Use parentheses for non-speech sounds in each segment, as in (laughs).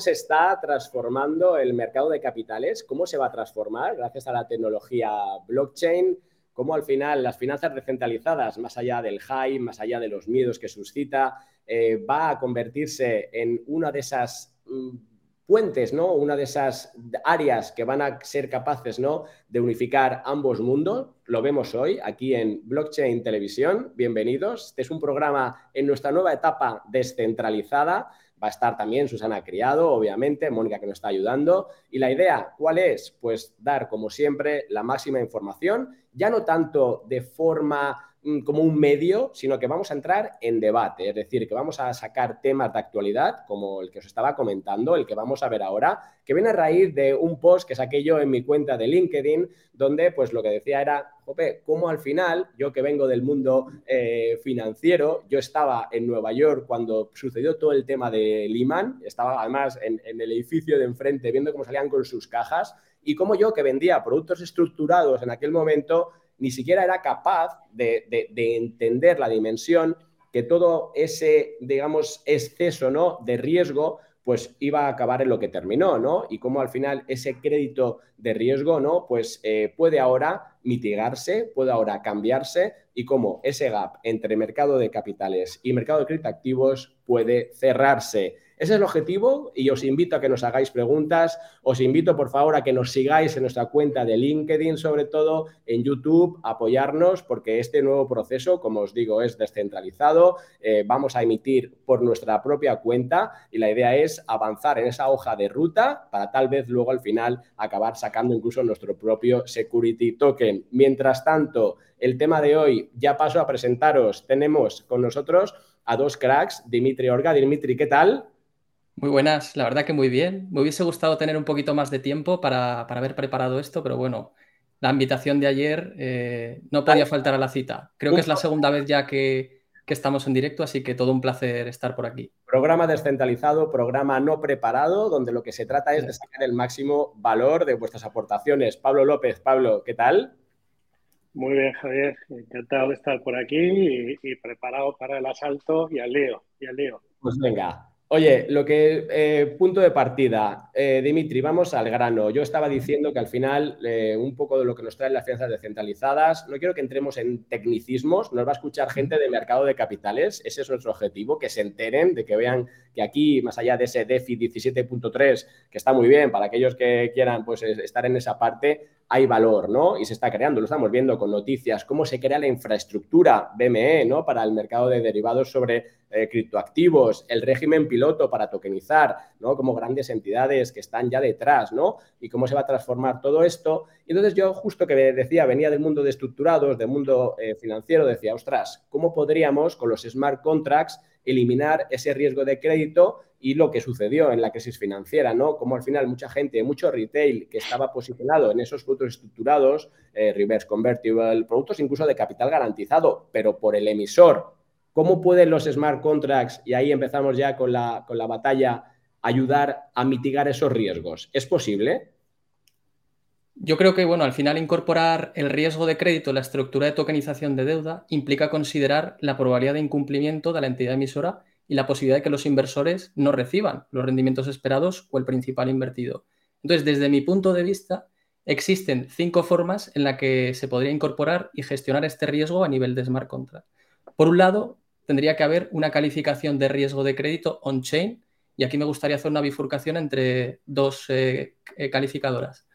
se está transformando el mercado de capitales, cómo se va a transformar gracias a la tecnología blockchain, cómo al final las finanzas descentralizadas, más allá del hype, más allá de los miedos que suscita, eh, va a convertirse en una de esas mm, puentes, ¿no? Una de esas áreas que van a ser capaces, ¿no? De unificar ambos mundos. Lo vemos hoy aquí en Blockchain Televisión. Bienvenidos. Este es un programa en nuestra nueva etapa descentralizada Va a estar también Susana Criado, obviamente, Mónica que nos está ayudando. Y la idea, ¿cuál es? Pues dar, como siempre, la máxima información, ya no tanto de forma como un medio, sino que vamos a entrar en debate, es decir, que vamos a sacar temas de actualidad, como el que os estaba comentando, el que vamos a ver ahora, que viene a raíz de un post que saqué yo en mi cuenta de LinkedIn, donde pues lo que decía era, jope, cómo al final, yo que vengo del mundo eh, financiero, yo estaba en Nueva York cuando sucedió todo el tema de Lehman, estaba además en, en el edificio de enfrente viendo cómo salían con sus cajas, y como yo que vendía productos estructurados en aquel momento, ni siquiera era capaz de, entender la dimensión que todo ese, digamos, exceso ¿no? de riesgo pues iba a acabar en lo que terminó, ¿no? Y cómo al final ese crédito de riesgo, ¿no? Pues eh, puede ahora mitigarse, puede ahora cambiarse y cómo ese gap entre mercado de capitales y mercado de crédito activos puede cerrarse. Ese es el objetivo y os invito a que nos hagáis preguntas. Os invito, por favor, a que nos sigáis en nuestra cuenta de LinkedIn, sobre todo en YouTube, apoyarnos, porque este nuevo proceso, como os digo, es descentralizado. Eh, vamos a emitir por nuestra propia cuenta y la idea es avanzar en esa hoja de ruta para tal vez luego al final acabar sacando incluso nuestro propio security token. Mientras tanto, el tema de hoy, ya paso a presentaros. Tenemos con nosotros a dos cracks, Dimitri Orga. Dimitri, ¿qué tal? Muy buenas, la verdad que muy bien. Me hubiese gustado tener un poquito más de tiempo para, haber preparado esto, pero bueno, la invitación de ayer eh, no podía faltar a la cita. Creo que es la segunda vez ya que, que, estamos en directo, así que todo un placer estar por aquí. Programa descentralizado, programa no preparado, donde lo que se trata es de sacar el máximo valor de vuestras aportaciones. Pablo López, Pablo, ¿qué tal? Muy bien, Javier. Encantado de estar por aquí y, y preparado para el asalto y al lío. Y al lío. Pues venga, Oye, lo que eh, punto de partida, eh, Dimitri, vamos al grano. Yo estaba diciendo que al final eh, un poco de lo que nos traen las finanzas descentralizadas, no quiero que entremos en tecnicismos, nos va a escuchar gente de mercado de capitales, ese es nuestro objetivo, que se enteren, de que vean que aquí, más allá de ese DEFI 17.3, que está muy bien para aquellos que quieran pues, estar en esa parte, hay valor, ¿no? Y se está creando, lo estamos viendo con noticias, cómo se crea la infraestructura BME, ¿no? Para el mercado de derivados sobre eh, criptoactivos, el régimen piloto para tokenizar, ¿no? Como grandes entidades que están ya detrás, ¿no? Y cómo se va a transformar todo esto. Y entonces yo justo que decía, venía del mundo de estructurados, del mundo eh, financiero, decía, ostras, ¿cómo podríamos con los smart contracts eliminar ese riesgo de crédito y lo que sucedió en la crisis financiera, ¿no? Como al final mucha gente, mucho retail que estaba posicionado en esos productos estructurados, eh, reverse convertible, productos incluso de capital garantizado, pero por el emisor. ¿Cómo pueden los smart contracts, y ahí empezamos ya con la, con la batalla, ayudar a mitigar esos riesgos? ¿Es posible? Yo creo que, bueno, al final incorporar el riesgo de crédito en la estructura de tokenización de deuda implica considerar la probabilidad de incumplimiento de la entidad emisora y la posibilidad de que los inversores no reciban los rendimientos esperados o el principal invertido. Entonces, desde mi punto de vista, existen cinco formas en las que se podría incorporar y gestionar este riesgo a nivel de smart contract. Por un lado, tendría que haber una calificación de riesgo de crédito on-chain y aquí me gustaría hacer una bifurcación entre dos eh, eh, calificadoras.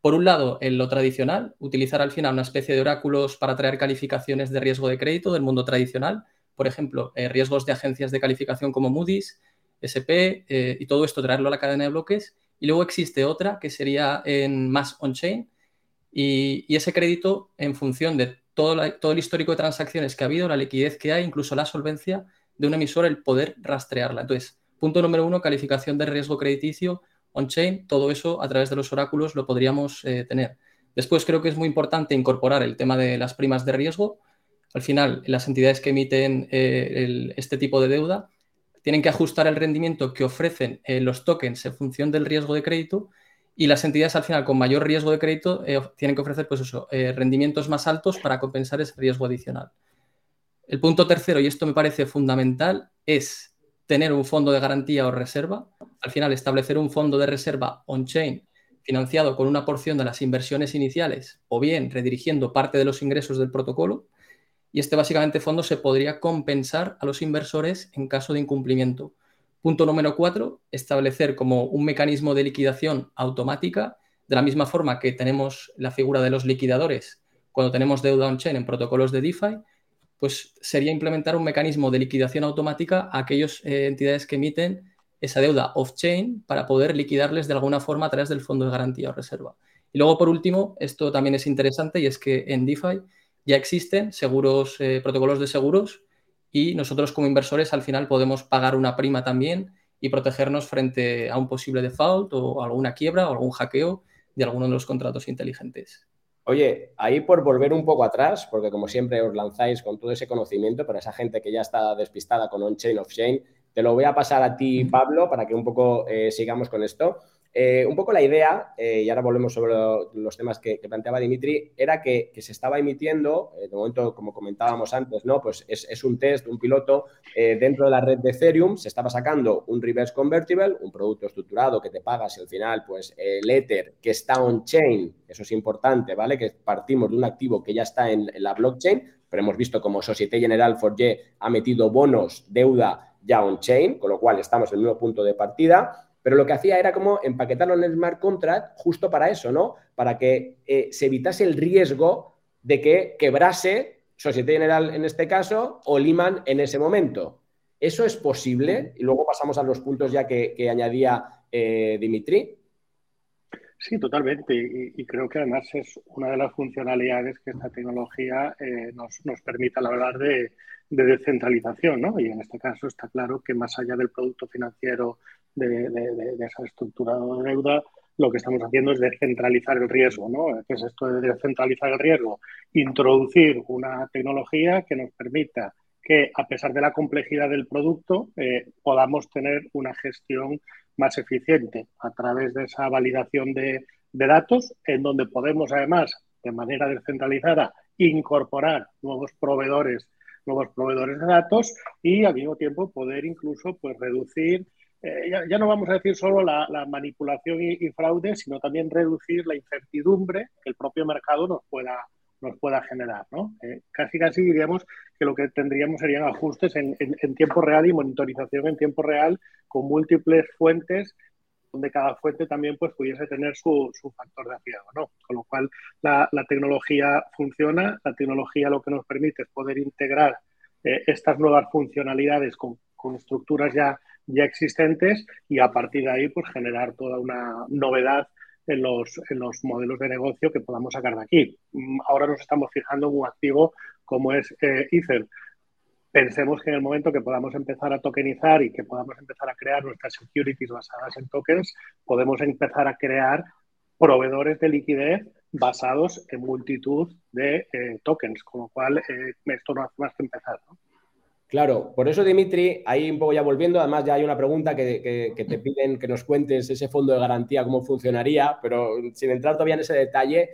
Por un lado, en lo tradicional, utilizar al final una especie de oráculos para traer calificaciones de riesgo de crédito del mundo tradicional, por ejemplo, eh, riesgos de agencias de calificación como Moody's, SP y todo esto traerlo a la cadena de bloques. Y luego existe otra que sería en más on-chain y, ese crédito en función de todo, el histórico de transacciones que ha habido, la liquidez que hay, incluso la solvencia de un emisor, el poder rastrearla. Entonces, punto número uno, calificación de riesgo crediticio on-chain, todo eso a través de los oráculos lo podríamos eh, tener. Después creo que es muy importante incorporar el tema de las primas de riesgo. Al final, las entidades que emiten eh, este tipo de deuda tienen que ajustar el rendimiento que ofrecen eh, los tokens en función del riesgo de crédito y las entidades al final con mayor riesgo de crédito tienen que ofrecer pues eso, rendimientos más altos para compensar ese riesgo adicional. El punto tercero, y esto me parece fundamental, es tener un fondo de garantía o reserva, al final establecer un fondo de reserva on-chain financiado con una porción de las inversiones iniciales o bien redirigiendo parte de los ingresos del protocolo. Y este básicamente fondo se podría compensar a los inversores en caso de incumplimiento. Punto número cuatro, establecer como un mecanismo de liquidación automática, de la misma forma que tenemos la figura de los liquidadores cuando tenemos deuda on-chain en protocolos de DeFi, pues sería implementar un mecanismo de liquidación automática a aquellas eh, entidades que emiten esa deuda off-chain para poder liquidarles de alguna forma a través del fondo de garantía o reserva. Y luego, por último, esto también es interesante y es que en DeFi ya existen seguros, eh, protocolos de seguros y nosotros como inversores al final podemos pagar una prima también y protegernos frente a un posible default o alguna quiebra o algún hackeo de alguno de los contratos inteligentes. Oye, ahí por volver un poco atrás, porque como siempre os lanzáis con todo ese conocimiento, para esa gente que ya está despistada con on-chain, off-chain, te lo voy a pasar a ti, Pablo, para que un poco eh, sigamos con esto. Eh, un poco la idea, eh, y ahora volvemos sobre los temas que, planteaba Dimitri, era que, se estaba emitiendo, de momento, como comentábamos antes, ¿no? Pues es, un test, un piloto dentro de la red de Ethereum, se estaba sacando un reverse convertible, un producto estructurado que te pagas y al final, pues el Ether que está on-chain, eso es importante, ¿vale? Que partimos de un activo que ya está en, la blockchain, pero hemos visto como Societe General Forge ha metido bonos, deuda ya on-chain, con lo cual estamos en el mismo punto de partida, pero lo que hacía era como empaquetarlo en el smart contract justo para eso, ¿no? Para que eh, se evitase el riesgo de que quebrase Societe General en este caso o Lehman en ese momento. ¿Eso es posible? Y luego pasamos a los puntos ya que, añadía eh, Dimitri. Sí, totalmente. Y, creo que además es una de las funcionalidades que esta tecnología eh, nos, nos permite hablar de, de descentralización, ¿no? Y en este caso está claro que más allá del producto financiero de, esa estructura de deuda, lo que estamos haciendo es descentralizar el riesgo, ¿no? ¿Qué es esto de descentralizar el riesgo? Introducir una tecnología que nos permita que, a pesar de la complejidad del producto, eh, podamos tener una gestión más eficiente a través de esa validación de, de datos, en donde podemos, además, de manera descentralizada, incorporar nuevos proveedores nuevos proveedores de datos y al mismo tiempo poder incluso pues, reducir, eh, ya, no vamos a decir solo la, manipulación y, fraude, sino también reducir la incertidumbre que el propio mercado nos pueda, nos pueda generar. ¿no? Eh, casi casi diríamos que lo que tendríamos serían ajustes en, tiempo real y monitorización en tiempo real con múltiples fuentes donde cada fuente también pues, pudiese tener su, factor de afiado. ¿no? Con lo cual, la, tecnología funciona, la tecnología lo que nos permite es poder integrar eh, estas nuevas funcionalidades con, estructuras ya, ya existentes y a partir de ahí pues, generar toda una novedad en los, en los modelos de negocio que podamos sacar de aquí. Mm, ahora nos estamos fijando en un activo como es eh, Ether pensemos que en el momento que podamos empezar a tokenizar y que podamos empezar a crear nuestras securities basadas en tokens, podemos empezar a crear proveedores de liquidez basados en multitud de eh, tokens, con lo cual eh, esto no hace más que empezar. Claro, por eso Dimitri, ahí un poco ya volviendo, además ya hay una pregunta que, te piden que nos cuentes ese fondo de garantía, cómo funcionaría, pero sin entrar todavía en ese detalle,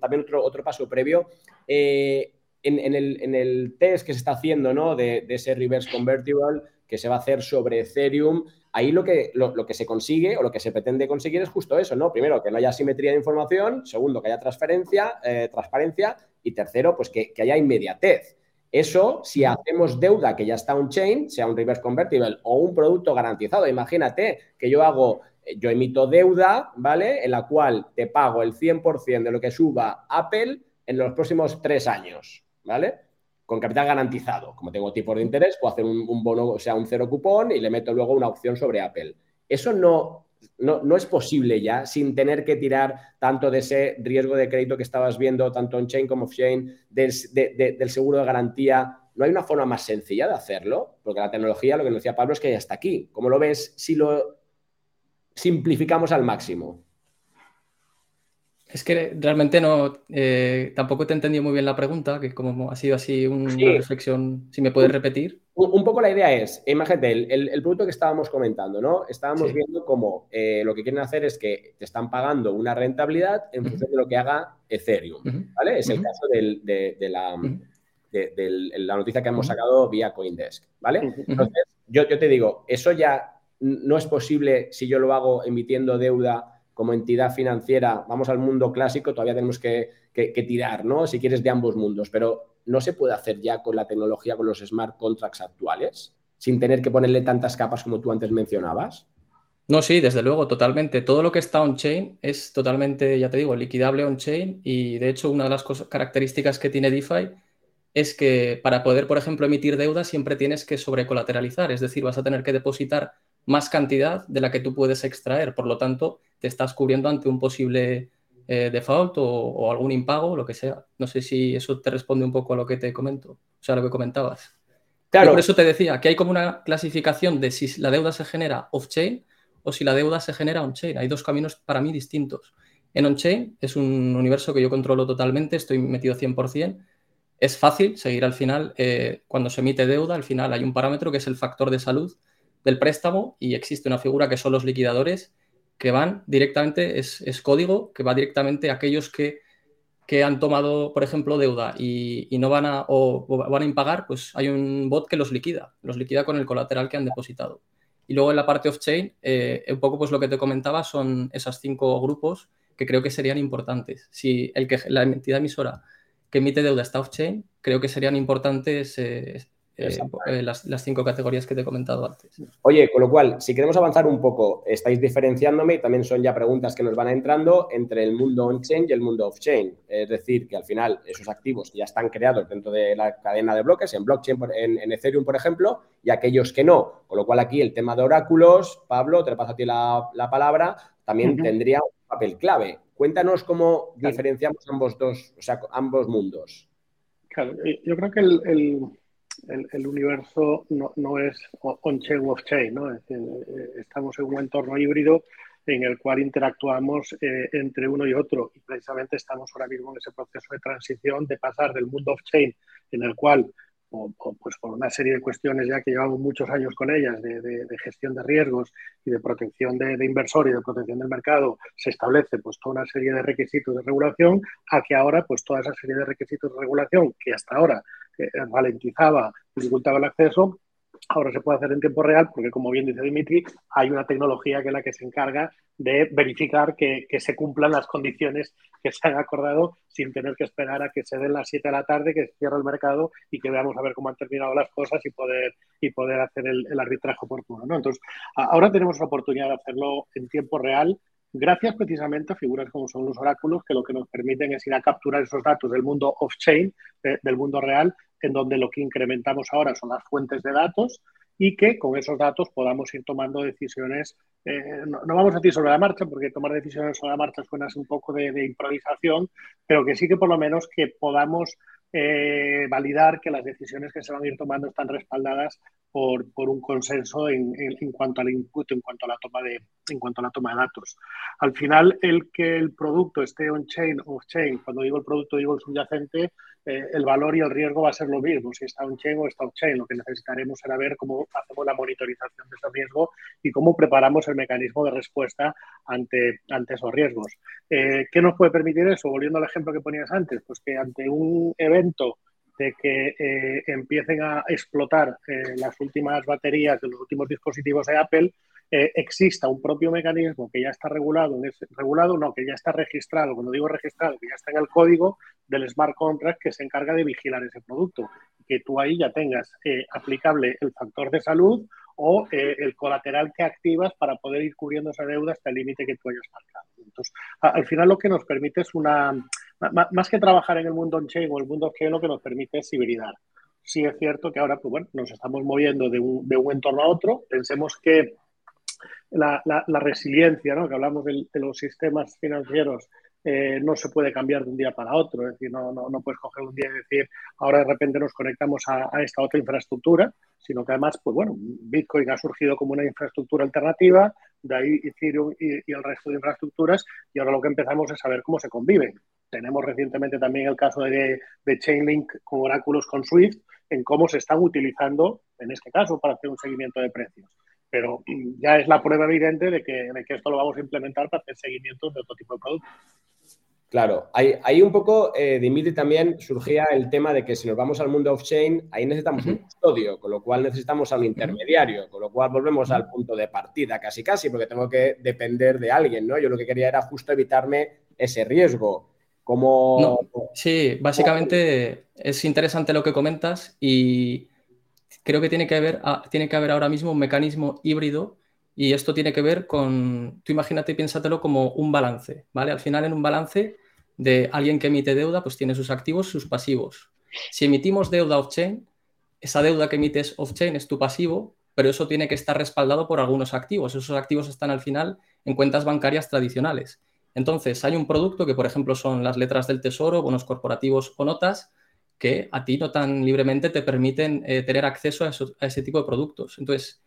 también otro, otro paso previo. Eh, en, el, test que se está haciendo ¿no? de, ese reverse convertible que se va a hacer sobre Ethereum, ahí lo que, lo, que se consigue o lo que se pretende conseguir es justo eso, ¿no? Primero, que no haya simetría de información, segundo, que haya transferencia, eh, transparencia y tercero, pues que, haya inmediatez. Eso, si hacemos deuda que ya está on-chain, sea un reverse convertible o un producto garantizado, imagínate que yo hago, yo emito deuda, ¿vale? En la cual te pago el 100% de lo que suba Apple en los próximos tres años. ¿vale? Con capital garantizado. Como tengo tipos de interés, puedo hacer un, bono, o sea, un cero cupón y le meto luego una opción sobre Apple. Eso no, no, es posible ya sin tener que tirar tanto de ese riesgo de crédito que estabas viendo, tanto en chain como off-chain, del seguro de garantía. ¿No hay una forma más sencilla de hacerlo? Porque la tecnología, lo que nos decía Pablo, es que ya está aquí. ¿Cómo lo ves si lo simplificamos al máximo? Es que realmente no, eh, tampoco te he entendido muy bien la pregunta, que como ha sido así una reflexión, si me puedes repetir. Un, poco la idea es, imagínate, el, el, producto que estábamos comentando, ¿no? Estábamos viendo cómo eh, lo que quieren hacer es que te están pagando una rentabilidad en función de lo que haga Ethereum, ¿vale? Es el caso de, la, de, la noticia que hemos sacado vía Coindesk, ¿vale? Entonces, yo, yo te digo, eso ya no es posible si yo lo hago emitiendo deuda como entidad financiera, vamos al mundo clásico, todavía tenemos que, tirar, ¿no? Si quieres, de ambos mundos, pero no se puede hacer ya con la tecnología, con los smart contracts actuales, sin tener que ponerle tantas capas como tú antes mencionabas. No, sí, desde luego, totalmente. Todo lo que está on-chain es totalmente, ya te digo, liquidable on-chain y de hecho una de las características que tiene DeFi es que para poder, por ejemplo, emitir deuda siempre tienes que sobrecolateralizar, es decir, vas a tener que depositar más cantidad de la que tú puedes extraer. Por lo tanto, te estás cubriendo ante un posible eh, default o, algún impago, lo que sea. No sé si eso te responde un poco a lo que te comento, o sea, lo que comentabas. Claro. por eso te decía que hay como una clasificación de si la deuda se genera off-chain o si la deuda se genera on-chain. Hay dos caminos para mí distintos. En on-chain es un universo que yo controlo totalmente, estoy metido 100%. Es fácil seguir al final, eh, cuando se emite deuda, al final hay un parámetro que es el factor de salud del préstamo y existe una figura que son los liquidadores que van directamente, es, código que va directamente a aquellos que, han tomado, por ejemplo, deuda y, no van a, o, van a impagar, pues hay un bot que los liquida, los liquida con el colateral que han depositado. Y luego en la parte off-chain, eh, un poco pues lo que te comentaba son esos cinco grupos que creo que serían importantes. Si el que, la entidad emisora que emite deuda está off-chain, creo que serían importantes eh, eh, eh, las, cinco categorías que te he comentado antes. Oye, con lo cual, si queremos avanzar un poco, estáis diferenciándome y también son ya preguntas que nos van entrando entre el mundo on-chain y el mundo off-chain. Es decir, que al final esos activos ya están creados dentro de la cadena de bloques, en blockchain, en, Ethereum, por ejemplo, y aquellos que no. Con lo cual, aquí el tema de oráculos, Pablo, te lo paso a ti la, palabra, también tendría un papel clave. Cuéntanos cómo diferenciamos ambos dos, o sea, ambos mundos. Claro, yo creo que el el, universo no, es on-chain o off-chain, ¿no? Eh, estamos en un entorno híbrido en el cual interactuamos eh, entre uno y otro y precisamente estamos ahora mismo en ese proceso de transición de pasar del mundo off-chain en el cual pues por una serie de cuestiones ya que llevamos muchos años con ellas, de, gestión de riesgos y de protección de, de, inversor y de protección del mercado, se establece pues toda una serie de requisitos de regulación, a que ahora pues toda esa serie de requisitos de regulación que hasta ahora que ralentizaba, dificultaba el acceso, ahora se puede hacer en tiempo real porque, como bien dice Dimitri, hay una tecnología que es la que se encarga de verificar que, se cumplan las condiciones que se han acordado sin tener que esperar a que se den las 7 de la tarde, que se cierre el mercado y que veamos a ver cómo han terminado las cosas y poder, y poder hacer el, arbitraje oportuno. ¿no? Entonces, ahora tenemos la oportunidad de hacerlo en tiempo real gracias precisamente a figuras como son los oráculos, que lo que nos permiten es ir a capturar esos datos del mundo off-chain, del mundo real, en donde lo que incrementamos ahora son las fuentes de datos y que con esos datos podamos ir tomando decisiones, eh, no, vamos a decir sobre la marcha, porque tomar decisiones sobre la marcha suena un poco de improvisación, pero que sí que por lo menos que podamos eh, validar que las decisiones que se van a ir tomando están respaldadas por, por un consenso en, en, cuanto al input, en cuanto a la toma de, en cuanto a la toma de datos. Al final, el que el producto esté on-chain off-chain, cuando digo el producto digo el subyacente, eh, el valor y el riesgo va a ser lo mismo, si está on-chain o está off-chain. Lo que necesitaremos será ver cómo hacemos la monitorización de ese riesgo y cómo preparamos el mecanismo de respuesta ante, ante esos riesgos. Eh, ¿Qué nos puede permitir eso? Volviendo al ejemplo que ponías antes, pues que ante un evento de que eh, empiecen a explotar las últimas baterías de los últimos dispositivos de Apple, exista un propio mecanismo que ya está regulado, regulado no, que ya está registrado, cuando digo registrado, que ya está en el código del smart contract que se encarga de vigilar ese producto, que tú ahí ya tengas aplicable el factor de salud o eh, el colateral que activas para poder ir cubriendo esa deuda hasta el límite que tú hayas marcado. Entonces, al final lo que nos permite es una, más que trabajar en el mundo on-chain o el mundo off-chain, lo que nos permite es hibridar. Sí es cierto que ahora, pues bueno, nos estamos moviendo de un, de un entorno a otro. Pensemos que la, resiliencia, ¿no? que hablamos de, los sistemas financieros, eh, no se puede cambiar de un día para otro. Es decir, no, no, no, puedes coger un día y decir, ahora de repente nos conectamos a, a esta otra infraestructura sino que además, pues bueno, Bitcoin ha surgido como una infraestructura alternativa, de ahí Ethereum y, el resto de infraestructuras, y ahora lo que empezamos es saber cómo se conviven. Tenemos recientemente también el caso de, de Chainlink con oráculos con Swift, en cómo se están utilizando, en este caso, para hacer un seguimiento de precios. Pero mm, ya es la prueba evidente de que, de que esto lo vamos a implementar para hacer seguimiento de otro tipo de productos. Claro, ahí, un poco, eh, Dimitri, también surgía el tema de que si nos vamos al mundo off-chain, ahí necesitamos un custodio, con lo cual necesitamos a un intermediario, con lo cual volvemos al punto de partida casi casi, porque tengo que depender de alguien, ¿no? Yo lo que quería era justo evitarme ese riesgo. Como... sí, básicamente es interesante lo que comentas y creo que tiene que, haber, ah, tiene que haber ahora mismo un mecanismo híbrido y esto tiene que ver con, tú imagínate y piénsatelo como un balance, ¿vale? Al final en un balance de alguien que emite deuda, pues tiene sus activos, sus pasivos. Si emitimos deuda off-chain, esa deuda que emites off-chain es tu pasivo, pero eso tiene que estar respaldado por algunos activos. Esos activos están al final en cuentas bancarias tradicionales. Entonces, hay un producto que, por ejemplo, son las letras del tesoro, bonos corporativos o notas, que a ti no tan libremente te permiten eh, tener acceso a, ese tipo de productos. Entonces,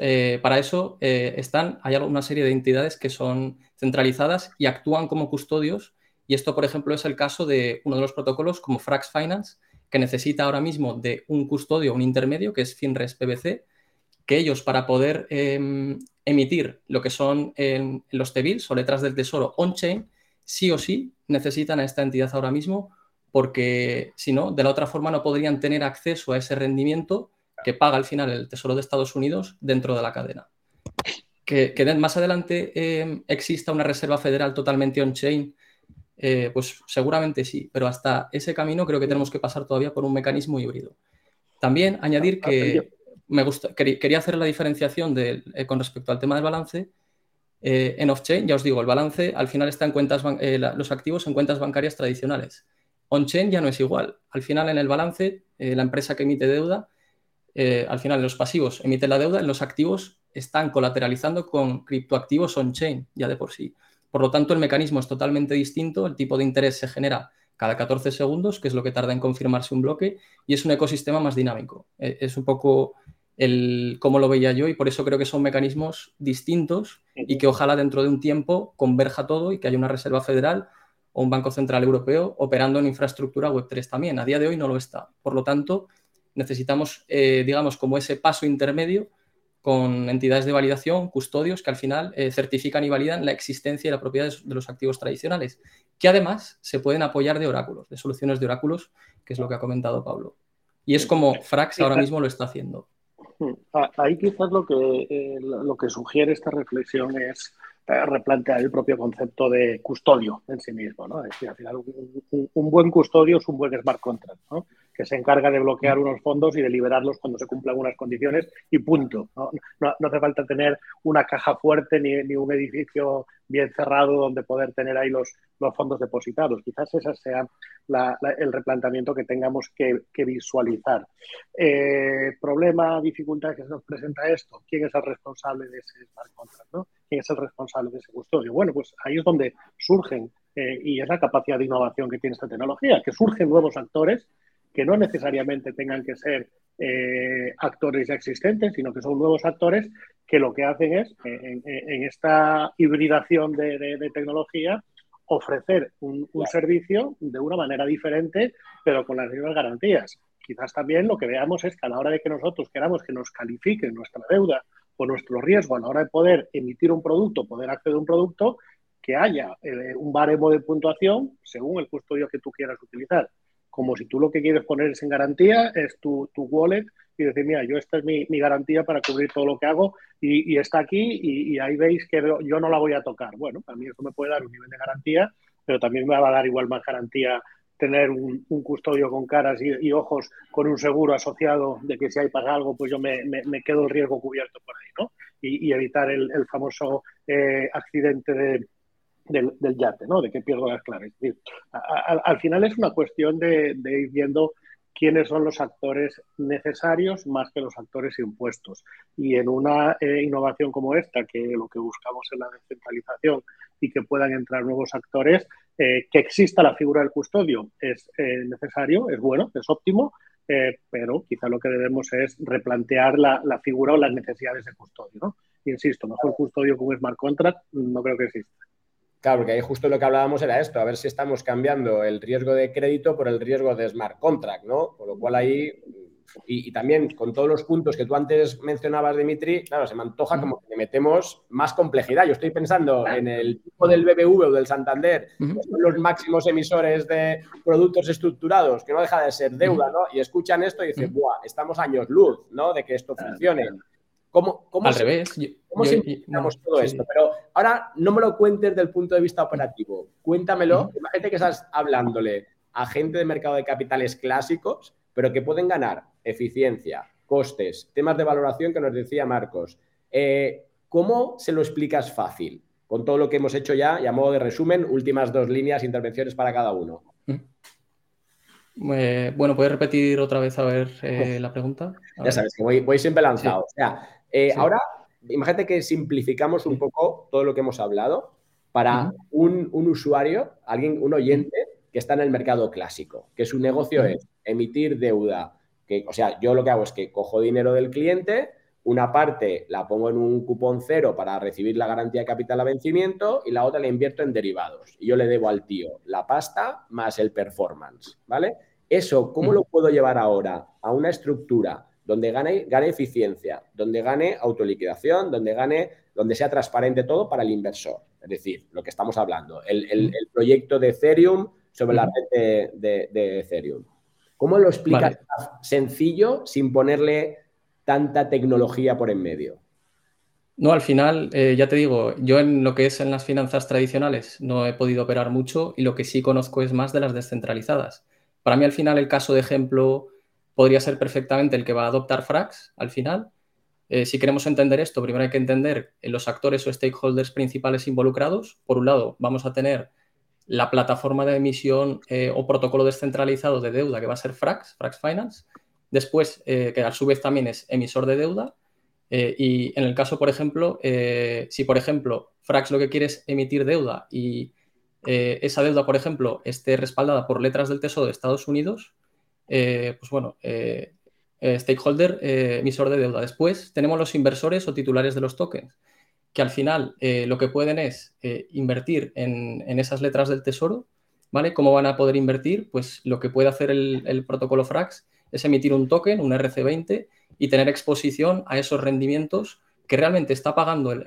eh, para eso eh, están, hay una serie de entidades que son centralizadas y actúan como custodios y esto, por ejemplo, es el caso de uno de los protocolos como Frax Finance, que necesita ahora mismo de un custodio, un intermedio, que es Finres PBC, que ellos para poder em, emitir lo que son em, los T-bills o letras del tesoro on-chain, sí o sí necesitan a esta entidad ahora mismo, porque si no, de la otra forma no podrían tener acceso a ese rendimiento que paga al final el Tesoro de Estados Unidos dentro de la cadena. Que, más adelante em, exista una reserva federal totalmente on-chain eh, pues seguramente sí, pero hasta ese camino creo que tenemos que pasar todavía por un mecanismo híbrido. También añadir que me gusta, quería hacer la diferenciación eh, con respecto al tema del balance. Eh, en off-chain, ya os digo, el balance al final está en cuentas, los activos en cuentas bancarias tradicionales. On-chain ya no es igual. Al final, en el balance, la empresa que emite deuda, al final en los pasivos emite la deuda, en los activos están colateralizando con criptoactivos on-chain ya de por sí. Por lo tanto, el mecanismo es totalmente distinto, el tipo de interés se genera cada 14 segundos, que es lo que tarda en confirmarse un bloque, y es un ecosistema más dinámico. E, es un poco el cómo lo veía yo y por eso creo que son mecanismos distintos y que ojalá dentro de un tiempo converja todo y que haya una Reserva Federal o un Banco Central Europeo operando en infraestructura Web3 también. A día de hoy no lo está. Por lo tanto, necesitamos, eh, digamos, como ese paso intermedio con entidades de validación, custodios, que al final eh, certifican y validan la existencia y la propiedad de, los activos tradicionales, que además se pueden apoyar de oráculos, de soluciones de oráculos, que es lo que ha comentado Pablo. Y es como Frax ahora mismo lo está haciendo. Ahí quizás lo que, eh, lo que sugiere esta reflexión es replantear el propio concepto de custodio en sí mismo. ¿no? Es decir, al final un, un, buen custodio es un buen smart contract. ¿no? Que se encarga de bloquear unos fondos y de liberarlos cuando se cumplan unas condiciones y punto. No, hace falta tener una caja fuerte ni, un edificio bien cerrado donde poder tener ahí los, los fondos depositados. Quizás ese sea el replanteamiento que tengamos que, visualizar. Eh, problema, dificultad que se nos presenta esto. ¿Quién es el responsable de ese smart contract? ¿no? ¿Quién es el responsable de ese custodio? Bueno, pues ahí es donde surgen eh, y es la capacidad de innovación que tiene esta tecnología, que surgen nuevos actores que no necesariamente tengan que ser eh, actores ya existentes, sino que son nuevos actores que lo que hacen es, en, esta hibridación de, tecnología, ofrecer un, servicio de una manera diferente, pero con las mismas garantías. Quizás también lo que veamos es que a la hora de que nosotros queramos que nos califiquen nuestra deuda o nuestro riesgo a la hora de poder emitir un producto, poder acceder a un producto, que haya eh, un baremo de puntuación según el custodio que tú quieras utilizar como si tú lo que quieres poner es en garantía, es tu, wallet y decir, mira, yo esta es mi, garantía para cubrir todo lo que hago y, está aquí y, ahí veis que yo no la voy a tocar. Bueno, a mí eso me puede dar un nivel de garantía, pero también me va a dar igual más garantía tener un, custodio con caras y, ojos con un seguro asociado de que si hay pasa algo, pues yo me, quedo el riesgo cubierto por ahí, ¿no? Y, evitar el, famoso eh, accidente de, del, yate, ¿no? De que pierdo las claves. al final es una cuestión de, ir viendo quiénes son los actores necesarios más que los actores impuestos. Y en una eh, innovación como esta, que lo que buscamos es la descentralización y que puedan entrar nuevos actores, eh, que exista la figura del custodio es eh, necesario, es bueno, es óptimo, pero quizá lo que debemos es replantear la, figura o las necesidades de custodio. ¿no? Insisto, mejor custodio un smart contract no creo que exista. Claro, porque ahí justo lo que hablábamos era esto, a ver si estamos cambiando el riesgo de crédito por el riesgo de smart contract, ¿no? Con lo cual ahí Y, también con todos los puntos que tú antes mencionabas, Dimitri, claro, se me antoja como que le metemos más complejidad. Yo estoy pensando en el tipo del BBV o del Santander, que son los máximos emisores de productos estructurados, que no deja de ser deuda, ¿no? Y escuchan esto y dicen, ¡buah! Estamos años luz, ¿no? De que esto funcione. ¿Cómo, Al revés. ¿Cómo simplificamos todo esto? Pero ahora no me lo cuentes del punto de vista operativo. Cuéntamelo. Imagínate que estás hablándole a gente de mercado de capitales clásicos, pero que pueden ganar eficiencia, costes, temas de valoración que nos decía Marcos. Eh, ¿Cómo se lo explicas fácil? Con todo lo que hemos hecho ya y a modo de resumen, últimas dos líneas, intervenciones para cada uno. Eh, bueno, ¿puedes repetir otra vez a ver eh, la pregunta? ya sabes que voy, siempre lanzado. O sea, ahora imagínate que simplificamos un poco todo lo que hemos hablado para un, un, usuario, alguien, un oyente que está en el mercado clásico, que su negocio es emitir deuda. Que, o sea, yo lo que hago es que cojo dinero del cliente, una parte la pongo en un cupón cero para recibir la garantía de capital a vencimiento y la otra la invierto en derivados. Y yo le debo al tío la pasta más el performance, ¿vale? Eso, ¿cómo lo puedo llevar ahora a una estructura donde gane, gane eficiencia, donde gane autoliquidación, donde gane, donde sea transparente todo para el inversor? Es decir, lo que estamos hablando, el, proyecto de Ethereum sobre la red de, Ethereum. ¿Cómo lo explicas sencillo sin ponerle tanta tecnología por en medio? No, al final, eh, ya te digo, yo en lo que es en las finanzas tradicionales no he podido operar mucho y lo que sí conozco es más de las descentralizadas. Para mí, al final, el caso de ejemplo podría ser perfectamente el que va a adoptar Frax al final. Eh, si queremos entender esto, primero hay que entender los actores o stakeholders principales involucrados. Por un lado, vamos a tener la plataforma de emisión eh, o protocolo descentralizado de deuda que va a ser Frax, Frax Finance. Después, eh, que a su vez también es emisor de deuda. Y en el caso, por ejemplo, si por ejemplo Frax lo que quiere es emitir deuda y esa deuda, por ejemplo, esté respaldada por letras del Tesoro de Estados Unidos, pues bueno, stakeholder, emisor de deuda. Después tenemos los inversores o titulares de los tokens que al final eh, lo que pueden es eh, invertir en, esas letras del tesoro, ¿vale? ¿Cómo van a poder invertir? Pues lo que puede hacer el, protocolo Frax es emitir un token, un RC20, y tener exposición a esos rendimientos que realmente está pagando el,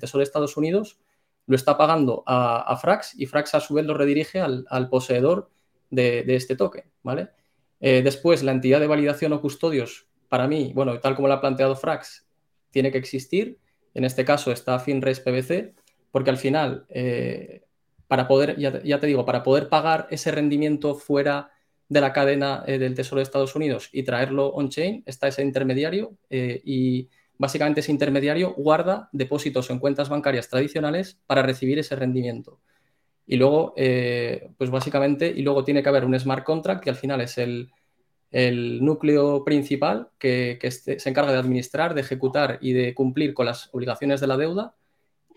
Tesoro de Estados Unidos, lo está pagando a, Frax y Frax a su vez lo redirige al, poseedor de, este token, ¿vale? Eh, después, la entidad de validación o custodios, para mí, bueno, tal como lo ha planteado Frax, tiene que existir. En este caso está FinRes PBC, porque al final, eh, para poder, ya, te digo, para poder pagar ese rendimiento fuera de la cadena eh, del Tesoro de Estados Unidos y traerlo on-chain, está ese intermediario y básicamente ese intermediario guarda depósitos en cuentas bancarias tradicionales para recibir ese rendimiento. Y luego, pues básicamente, y luego tiene que haber un smart contract que al final es el, el núcleo principal que, este, se encarga de administrar, de ejecutar y de cumplir con las obligaciones de la deuda.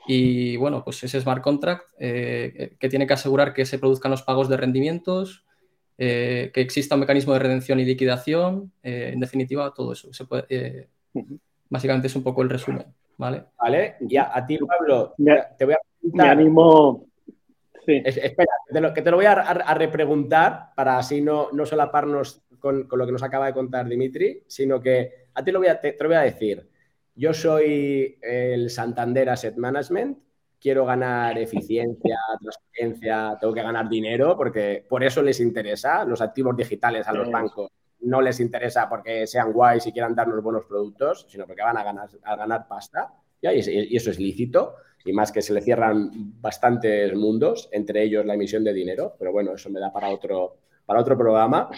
Y bueno, pues ese smart contract eh, que tiene que asegurar que se produzcan los pagos de rendimientos, eh, que exista un mecanismo de redención y liquidación, eh, en definitiva, todo eso. Se puede, básicamente es un poco el resumen. ¿Vale? Vale, ya a ti, Pablo, te voy a preguntar. Me animo. Espera, que te, lo, voy a, repreguntar para así no, no solaparnos con, lo que nos acaba de contar Dimitri, sino que a ti lo voy a, te, lo voy a decir. Yo soy el Santander Asset Management, quiero ganar eficiencia, (laughs) transparencia, tengo que ganar dinero, porque por eso les interesa los activos digitales a los bancos. No les interesa porque sean guays y quieran darnos buenos productos, sino porque van a ganar, a ganar pasta. Y eso es lícito, y más que se le cierran bastantes mundos, entre ellos la emisión de dinero, pero bueno, eso me da para otro, para otro programa.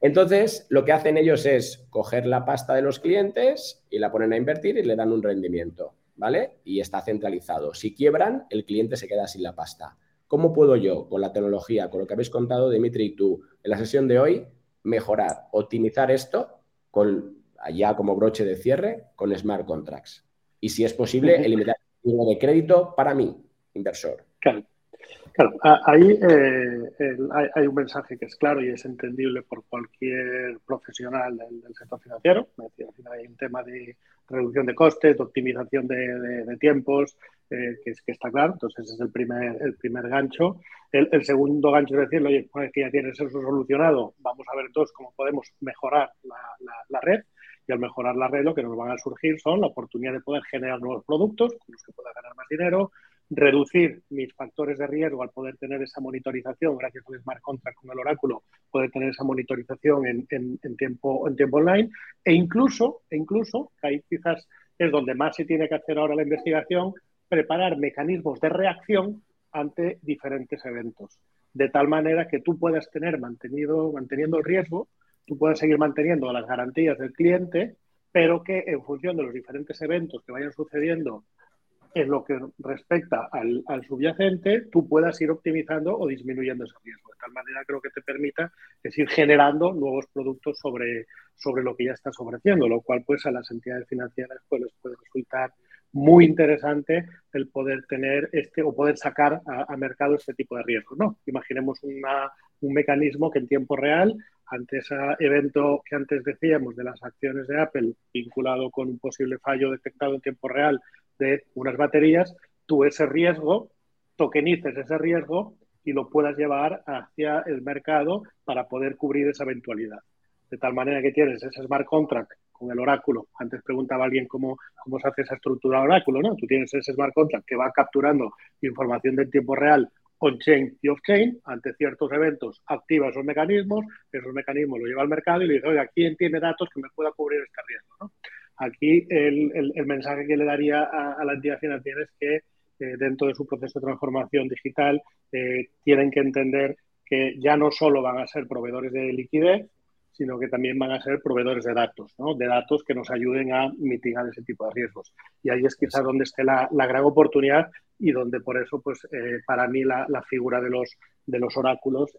Entonces, lo que hacen ellos es coger la pasta de los clientes y la ponen a invertir y le dan un rendimiento, ¿vale? Y está centralizado. Si quiebran, el cliente se queda sin la pasta. ¿Cómo puedo yo, con la tecnología, con lo que habéis contado, Dimitri y tú, en la sesión de hoy, mejorar, optimizar esto con, allá como broche de cierre, con smart contracts? Y si es posible, eliminar el de crédito para mí, inversor. Claro. Claro, ahí eh, hay, un mensaje que es claro y es entendible por cualquier profesional del, sector financiero. hay un tema de reducción de costes, de optimización de, tiempos, eh, que, es, que está claro. Entonces, ese es el primer, el primer gancho. El, segundo gancho es decir, oye, pues que ya tienes eso solucionado, vamos a ver todos cómo podemos mejorar la, red. Y al mejorar la red, lo que nos van a surgir son la oportunidad de poder generar nuevos productos con los que pueda ganar más dinero, reducir mis factores de riesgo al poder tener esa monitorización, gracias al smart contract con el oráculo, poder tener esa monitorización en, tiempo, en tiempo online, e incluso, e incluso, ahí quizás es donde más se tiene que hacer ahora la investigación, preparar mecanismos de reacción ante diferentes eventos, de tal manera que tú puedas tener mantenido, manteniendo el riesgo, tú puedas seguir manteniendo las garantías del cliente, pero que en función de los diferentes eventos que vayan sucediendo en lo que respecta al, subyacente, tú puedas ir optimizando o disminuyendo ese riesgo. De tal manera creo que te permita es ir generando nuevos productos sobre, sobre lo que ya estás ofreciendo, lo cual pues a las entidades financieras pues les puede resultar muy interesante el poder tener este o poder sacar a, mercado este tipo de riesgos. ¿no? Imaginemos un mecanismo que en tiempo real, ante ese evento que antes decíamos de las acciones de Apple vinculado con un posible fallo detectado en tiempo real de unas baterías, tú ese riesgo, tokenices ese riesgo y lo puedas llevar hacia el mercado para poder cubrir esa eventualidad. De tal manera que tienes ese smart contract con el oráculo. Antes preguntaba alguien cómo, cómo se hace esa estructura de oráculo, ¿no? Tú tienes ese smart contract que va capturando información de tiempo real on-chain y off-chain, ante ciertos eventos activa esos mecanismos, esos mecanismos lo lleva al mercado y le dice, oiga, ¿quién tiene datos que me pueda cubrir este riesgo? Aquí el, el, mensaje que le daría a, la entidad financiera es que eh, dentro de su proceso de transformación digital eh, tienen que entender que ya no solo van a ser proveedores de liquidez, sino que también van a ser proveedores de datos, ¿no? de datos que nos ayuden a mitigar ese tipo de riesgos. Y ahí es quizás donde esté la, la, gran oportunidad y donde por eso, pues eh, para mí la, la, figura de los, de los oráculos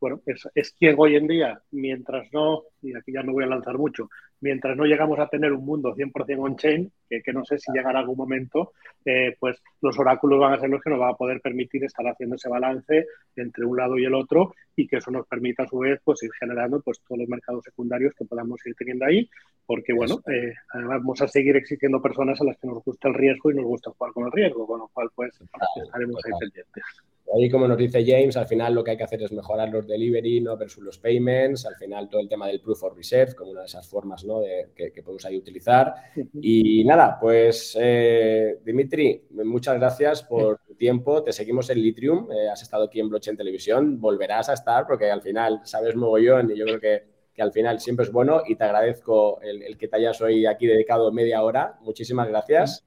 bueno, es, es, quien hoy en día, mientras no, y aquí ya me voy a lanzar mucho, mientras no llegamos a tener un mundo 100% on-chain, que, que, no sé si llegará algún momento, eh, pues los oráculos van a ser los que nos van a poder permitir estar haciendo ese balance entre un lado y el otro y que eso nos permita a su vez pues ir generando pues todos los mercados secundarios que podamos ir teniendo ahí, porque bueno, eh, vamos a seguir existiendo personas a las que nos gusta el riesgo y nos gusta jugar con el riesgo, con lo cual pues estaremos ahí pendientes. Ahí, como nos dice James, al final lo que hay que hacer es mejorar los delivery ¿no? versus los payments, al final todo el tema del proof of reserve, como una de esas formas ¿no? de, que, podemos ahí utilizar. Y nada, pues eh, Dimitri, muchas gracias por tu tiempo, te seguimos en Litrium, eh, has estado aquí en Blockchain Televisión, volverás a estar porque al final sabes mogollón y yo creo que, que al final siempre es bueno y te agradezco el, el, que te hayas hoy aquí dedicado media hora. Muchísimas gracias.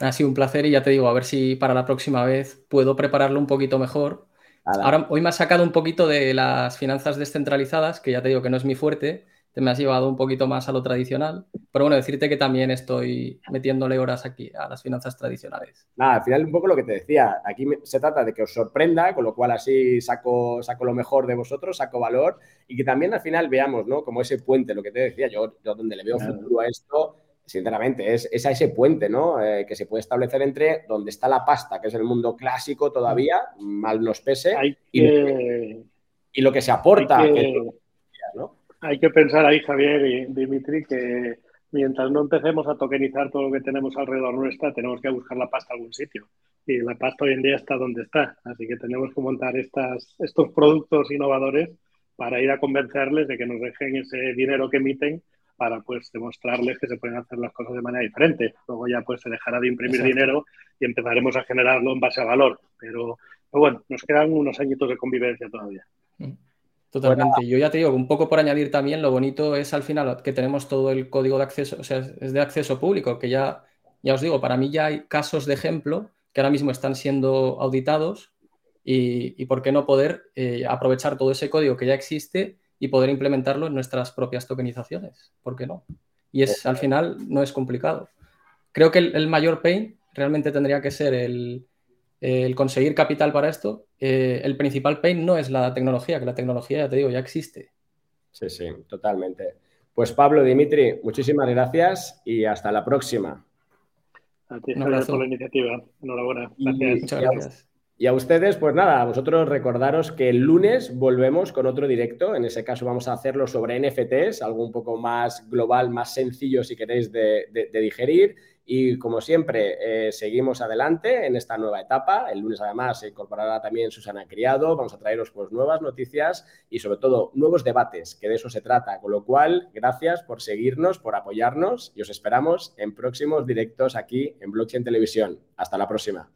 Ha sido un placer y ya te digo, a ver si para la próxima vez puedo prepararlo un poquito mejor. Ahora, hoy me has sacado un poquito de las finanzas descentralizadas, que ya te digo que no es mi fuerte, te me has llevado un poquito más a lo tradicional, pero bueno, decirte que también estoy metiéndole horas aquí a las finanzas tradicionales. Nada, al final un poco lo que te decía, aquí se trata de que os sorprenda, con lo cual así saco, saco lo mejor de vosotros, saco valor y que también al final veamos, ¿no? Como ese puente, lo que te decía, yo, yo donde le veo futuro a esto sinceramente, es, a ese puente ¿no? Eh, que se puede establecer entre donde está la pasta, que es el mundo clásico todavía, mal nos pese, y, lo que se aporta. Hay que, pensar ahí, Javier y Dimitri, que mientras no empecemos a tokenizar todo lo que tenemos alrededor nuestra, tenemos que buscar la pasta en algún sitio. Y la pasta hoy en día está donde está. Así que tenemos que montar estas, estos productos innovadores para ir a convencerles de que nos dejen ese dinero que emiten para pues demostrarles que se pueden hacer las cosas de manera diferente. Luego ya pues se dejará de imprimir dinero y empezaremos a generarlo en base a valor. Pero, bueno, nos quedan unos añitos de convivencia todavía. Mm. Totalmente. Yo ya te digo, un poco por añadir también, lo bonito es al final que tenemos todo el código de acceso, o sea, es de acceso público, que ya, ya os digo, para mí ya hay casos de ejemplo que ahora mismo están siendo auditados y, por qué no poder eh, aprovechar todo ese código que ya existe y poder implementarlo en nuestras propias tokenizaciones. ¿Por qué no? Y es al final no es complicado. Creo que el, mayor pain realmente tendría que ser el, conseguir capital para esto. Eh, el principal pain no es la tecnología, que la tecnología, ya te digo, ya existe. Sí, sí, totalmente. Pues Pablo, Dimitri, muchísimas gracias y hasta la próxima. A ti, por la iniciativa. Enhorabuena. Gracias. Muchas gracias. Y a ustedes, pues nada, a vosotros recordaros que el lunes volvemos con otro directo. En ese caso vamos a hacerlo sobre NFTs, algo un poco más global, más sencillo si queréis de, digerir. Y como siempre, eh, seguimos adelante en esta nueva etapa. El lunes además se incorporará también Susana Criado. Vamos a traeros pues nuevas noticias y sobre todo nuevos debates, que de eso se trata. Con lo cual, gracias por seguirnos, por apoyarnos y os esperamos en próximos directos aquí en Blockchain Televisión. Hasta la próxima.